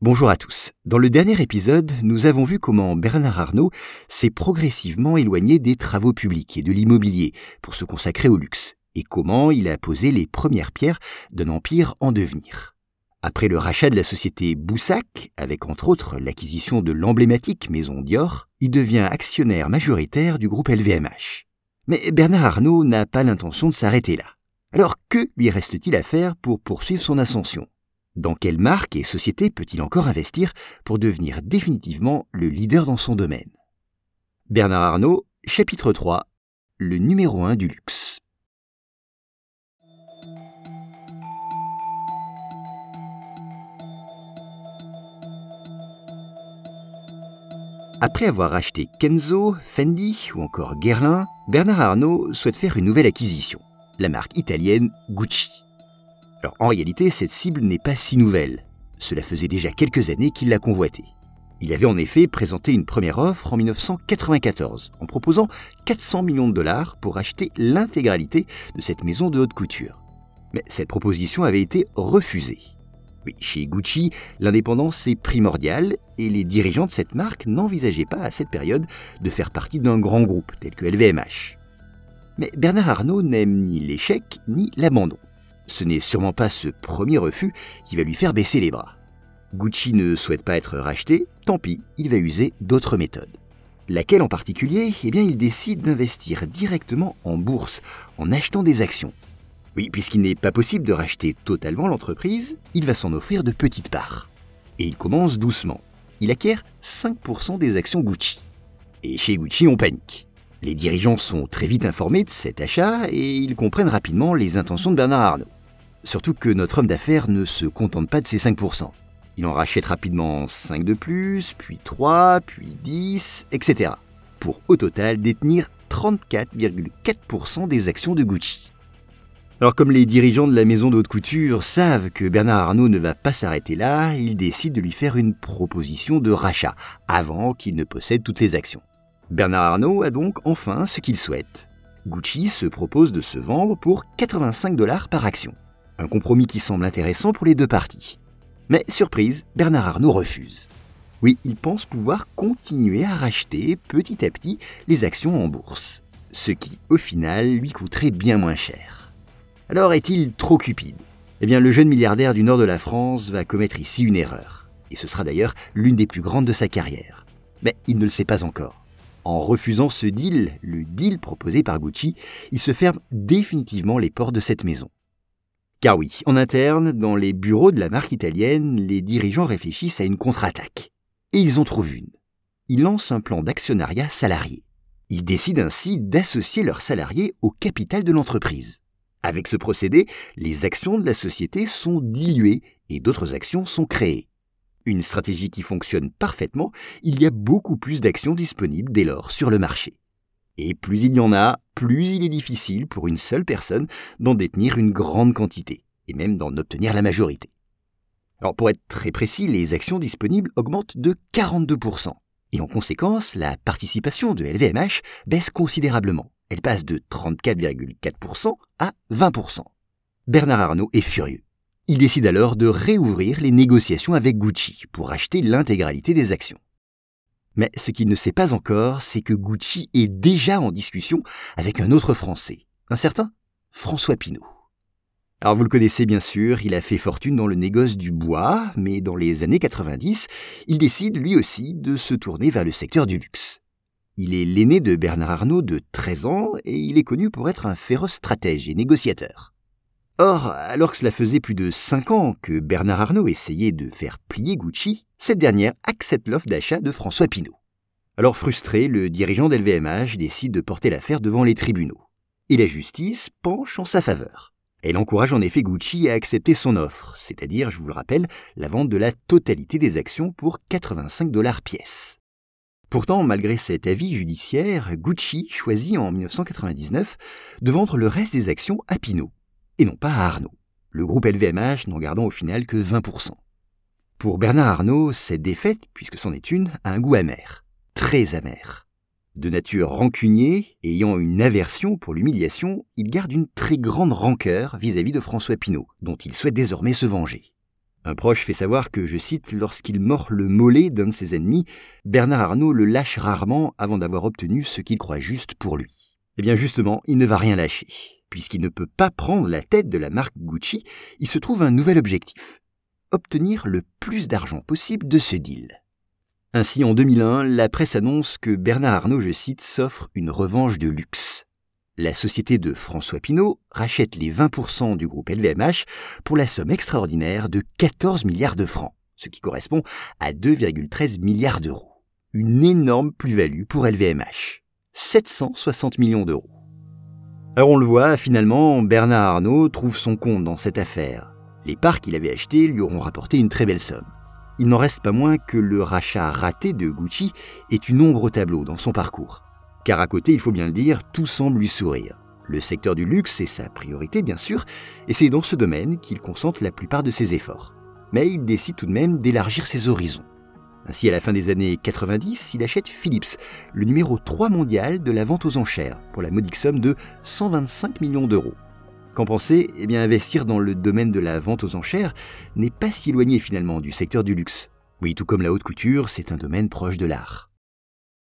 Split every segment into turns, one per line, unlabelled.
Bonjour à tous. Dans le dernier épisode, nous avons vu comment Bernard Arnault s'est progressivement éloigné des travaux publics et de l'immobilier pour se consacrer au luxe, et comment il a posé les premières pierres d'un empire en devenir. Après le rachat de la société Boussac, avec entre autres l'acquisition de l'emblématique maison Dior, il devient actionnaire majoritaire du groupe LVMH. Mais Bernard Arnault n'a pas l'intention de s'arrêter là. Alors que lui reste-t-il à faire pour poursuivre son ascension? Dans quelle marque et société peut-il encore investir pour devenir définitivement le leader dans son domaine? Bernard Arnault, chapitre 3, le numéro 1 du luxe. Après avoir acheté Kenzo, Fendi ou encore Guerlain, Bernard Arnault souhaite faire une nouvelle acquisition, la marque italienne Gucci. Alors en réalité, cette cible n'est pas si nouvelle. Cela faisait déjà quelques années qu'il la convoitait. Il avait en effet présenté une première offre en 1994 en proposant 400 millions de dollars pour acheter l'intégralité de cette maison de haute couture. Mais cette proposition avait été refusée. Oui, chez Gucci, l'indépendance est primordiale et les dirigeants de cette marque n'envisageaient pas à cette période de faire partie d'un grand groupe tel que LVMH. Mais Bernard Arnault n'aime ni l'échec ni l'abandon. Ce n'est sûrement pas ce premier refus qui va lui faire baisser les bras. Gucci ne souhaite pas être racheté, tant pis, il va user d'autres méthodes. Laquelle en particulier? Eh bien, il décide d'investir directement en bourse, en achetant des actions. Oui, puisqu'il n'est pas possible de racheter totalement l'entreprise, il va s'en offrir de petites parts. Et il commence doucement. Il acquiert 5% des actions Gucci. Et chez Gucci, on panique. Les dirigeants sont très vite informés de cet achat et ils comprennent rapidement les intentions de Bernard Arnault. Surtout que notre homme d'affaires ne se contente pas de ces 5%. Il en rachète rapidement 5 de plus, puis 3, puis 10, etc. Pour au total détenir 34,4% des actions de Gucci. Alors comme les dirigeants de la maison de couture savent que Bernard Arnault ne va pas s'arrêter là, ils décident de lui faire une proposition de rachat avant qu'il ne possède toutes les actions. Bernard Arnault a donc enfin ce qu'il souhaite. Gucci se propose de se vendre pour 85 dollars par action. Un compromis qui semble intéressant pour les deux parties. Mais surprise, Bernard Arnault refuse. Oui, il pense pouvoir continuer à racheter petit à petit les actions en bourse, ce qui au final lui coûterait bien moins cher. Alors est-il trop cupide? Eh bien le jeune milliardaire du nord de la France va commettre ici une erreur, et ce sera d'ailleurs l'une des plus grandes de sa carrière. Mais il ne le sait pas encore. En refusant ce deal, le deal proposé par Gucci, il se ferme définitivement les portes de cette maison. Car oui, en interne, dans les bureaux de la marque italienne, les dirigeants réfléchissent à une contre-attaque. Et ils en trouvent une. Ils lancent un plan d'actionnariat salarié. Ils décident ainsi d'associer leurs salariés au capital de l'entreprise. Avec ce procédé, les actions de la société sont diluées et d'autres actions sont créées. Une stratégie qui fonctionne parfaitement, il y a beaucoup plus d'actions disponibles dès lors sur le marché. Et plus il y en a, plus il est difficile pour une seule personne d'en détenir une grande quantité, et même d'en obtenir la majorité. Pour être très précis, les actions disponibles augmentent de 42%. Et en conséquence, la participation de LVMH baisse considérablement. Elle passe de 34,4% à 20%. Bernard Arnault est furieux. Il décide alors de réouvrir les négociations avec Gucci pour acheter l'intégralité des actions. Mais ce qu'il ne sait pas encore, c'est que Gucci est déjà en discussion avec un autre Français, un certain François Pinault. Alors vous le connaissez bien sûr, il a fait fortune dans le négoce du bois, mais dans les années 90, il décide lui aussi de se tourner vers le secteur du luxe. Il est l'aîné de Bernard Arnault de 13 ans et il est connu pour être un féroce stratège et négociateur. Or, alors que cela faisait plus de 5 ans que Bernard Arnault essayait de faire plier Gucci, cette dernière accepte l'offre d'achat de François Pinault. Alors frustré, le dirigeant d'LVMH décide de porter l'affaire devant les tribunaux. Et la justice penche en sa faveur. Elle encourage en effet Gucci à accepter son offre, c'est-à-dire, je vous le rappelle, la vente de la totalité des actions pour 85 dollars pièce. Pourtant, malgré cet avis judiciaire, Gucci choisit en 1999 de vendre le reste des actions à Pinault et non pas à Arnaud, le groupe LVMH n'en gardant au final que 20%. Pour Bernard Arnault, cette défaite, puisque c'en est une, a un goût amer, très amer. De nature rancunier, ayant une aversion pour l'humiliation, il garde une très grande rancœur vis-à-vis de François Pinault, dont il souhaite désormais se venger. Un proche fait savoir que, je cite, lorsqu'il mord le mollet d'un de ses ennemis, Bernard Arnault le lâche rarement avant d'avoir obtenu ce qu'il croit juste pour lui. Eh bien justement, il ne va rien lâcher. Puisqu'il ne peut pas prendre la tête de la marque Gucci, il se trouve un nouvel objectif. Obtenir le plus d'argent possible de ce deal. Ainsi, en 2001, la presse annonce que Bernard Arnault, je cite, s'offre une revanche de luxe. La société de François Pinault rachète les 20% du groupe LVMH pour la somme extraordinaire de 14 milliards de francs, ce qui correspond à 2,13 milliards d'euros. Une énorme plus-value pour LVMH. 760 millions d'euros. Alors on le voit, finalement, Bernard Arnault trouve son compte dans cette affaire. Les parts qu'il avait achetées lui auront rapporté une très belle somme il n'en reste pas moins que le rachat raté de Gucci est une ombre au tableau dans son parcours. Car à côté, il faut bien le dire, tout semble lui sourire. Le secteur du luxe est sa priorité, bien sûr, et c'est dans ce domaine qu'il concentre la plupart de ses efforts. Mais il décide tout de même d'élargir ses horizons. Ainsi, à la fin des années 90, il achète Philips, le numéro 3 mondial de la vente aux enchères, pour la modique somme de 125 millions d'euros. Qu'en penser Eh bien, investir dans le domaine de la vente aux enchères n'est pas si éloigné finalement du secteur du luxe. Oui, tout comme la haute couture, c'est un domaine proche de l'art.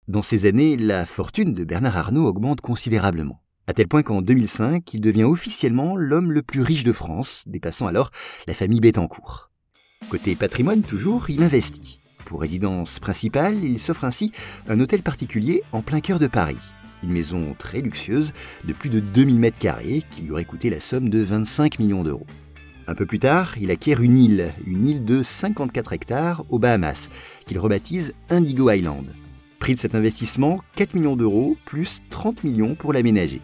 Dans ces années, la fortune de Bernard Arnault augmente considérablement, à tel point qu'en 2005, il devient officiellement l'homme le plus riche de France, dépassant alors la famille Bettencourt. Côté patrimoine toujours, il investit. Pour résidence principale, il s'offre ainsi un hôtel particulier en plein cœur de Paris, une maison très luxueuse de plus de 2000 mètres carrés qui lui aurait coûté la somme de 25 millions d'euros. Un peu plus tard, il acquiert une île, une île de 54 hectares aux Bahamas, qu'il rebaptise Indigo Island. Prix de cet investissement, 4 millions d'euros plus 30 millions pour l'aménager.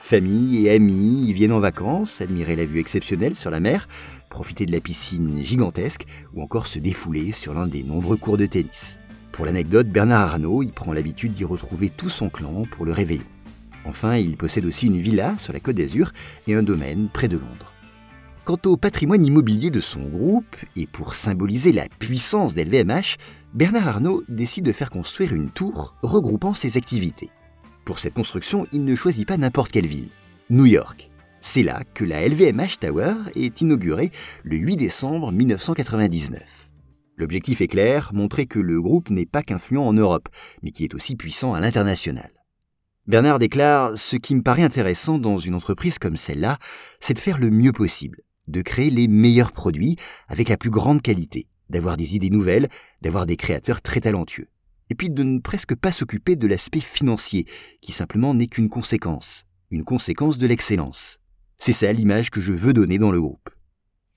Famille et amis y viennent en vacances, admirer la vue exceptionnelle sur la mer, profiter de la piscine gigantesque ou encore se défouler sur l'un des nombreux cours de tennis. Pour l'anecdote, Bernard Arnault y prend l'habitude d'y retrouver tout son clan pour le réveillon. Enfin, il possède aussi une villa sur la côte d'Azur et un domaine près de Londres. Quant au patrimoine immobilier de son groupe, et pour symboliser la puissance d'LVMH, Bernard Arnault décide de faire construire une tour regroupant ses activités. Pour cette construction, il ne choisit pas n'importe quelle ville, New York. C'est là que la LVMH Tower est inaugurée le 8 décembre 1999. L'objectif est clair, montrer que le groupe n'est pas qu'influent en Europe, mais qu'il est aussi puissant à l'international. Bernard déclare Ce qui me paraît intéressant dans une entreprise comme celle-là, c'est de faire le mieux possible, de créer les meilleurs produits avec la plus grande qualité, d'avoir des idées nouvelles, d'avoir des créateurs très talentueux, et puis de ne presque pas s'occuper de l'aspect financier, qui simplement n'est qu'une conséquence, une conséquence de l'excellence. C'est ça l'image que je veux donner dans le groupe.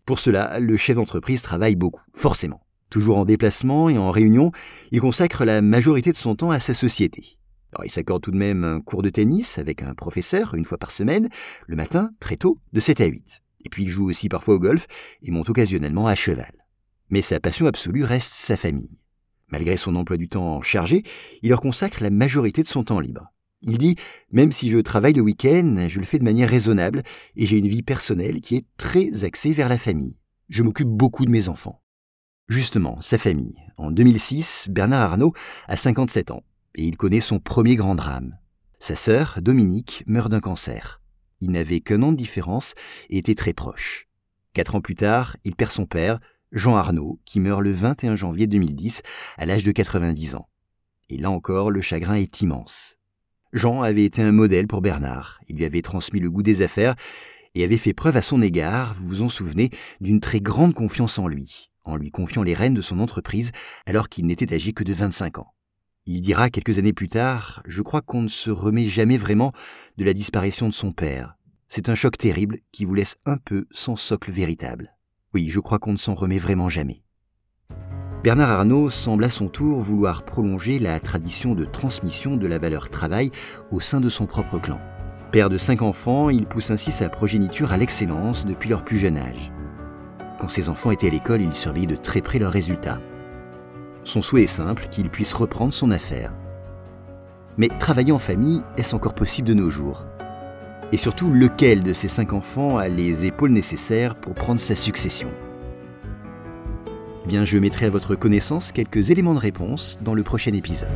Pour cela, le chef d'entreprise travaille beaucoup, forcément. Toujours en déplacement et en réunion, il consacre la majorité de son temps à sa société. il s'accorde tout de même un cours de tennis avec un professeur une fois par semaine, le matin, très tôt, de 7 à 8. Et puis il joue aussi parfois au golf et monte occasionnellement à cheval. Mais sa passion absolue reste sa famille. Malgré son emploi du temps chargé, il leur consacre la majorité de son temps libre. Il dit Même si je travaille le week-end, je le fais de manière raisonnable et j'ai une vie personnelle qui est très axée vers la famille. Je m'occupe beaucoup de mes enfants. Justement, sa famille. En 2006, Bernard Arnault a 57 ans et il connaît son premier grand drame. Sa sœur, Dominique, meurt d'un cancer. Il n'avait qu'un an de différence et était très proche. Quatre ans plus tard, il perd son père, Jean Arnaud, qui meurt le 21 janvier 2010 à l'âge de 90 ans. Et là encore, le chagrin est immense. Jean avait été un modèle pour Bernard. Il lui avait transmis le goût des affaires et avait fait preuve à son égard, vous vous en souvenez, d'une très grande confiance en lui en lui confiant les rênes de son entreprise alors qu'il n'était âgé que de 25 ans. Il dira quelques années plus tard Je crois qu'on ne se remet jamais vraiment de la disparition de son père. C'est un choc terrible qui vous laisse un peu sans socle véritable. Oui, je crois qu'on ne s'en remet vraiment jamais. Bernard Arnault semble à son tour vouloir prolonger la tradition de transmission de la valeur travail au sein de son propre clan. Père de cinq enfants, il pousse ainsi sa progéniture à l'excellence depuis leur plus jeune âge. Quand ses enfants étaient à l'école, il surveillait de très près leurs résultats. Son souhait est simple, qu'il puisse reprendre son affaire. Mais travailler en famille, est-ce encore possible de nos jours? Et surtout, lequel de ces cinq enfants a les épaules nécessaires pour prendre sa succession? Bien, je mettrai à votre connaissance quelques éléments de réponse dans le prochain épisode.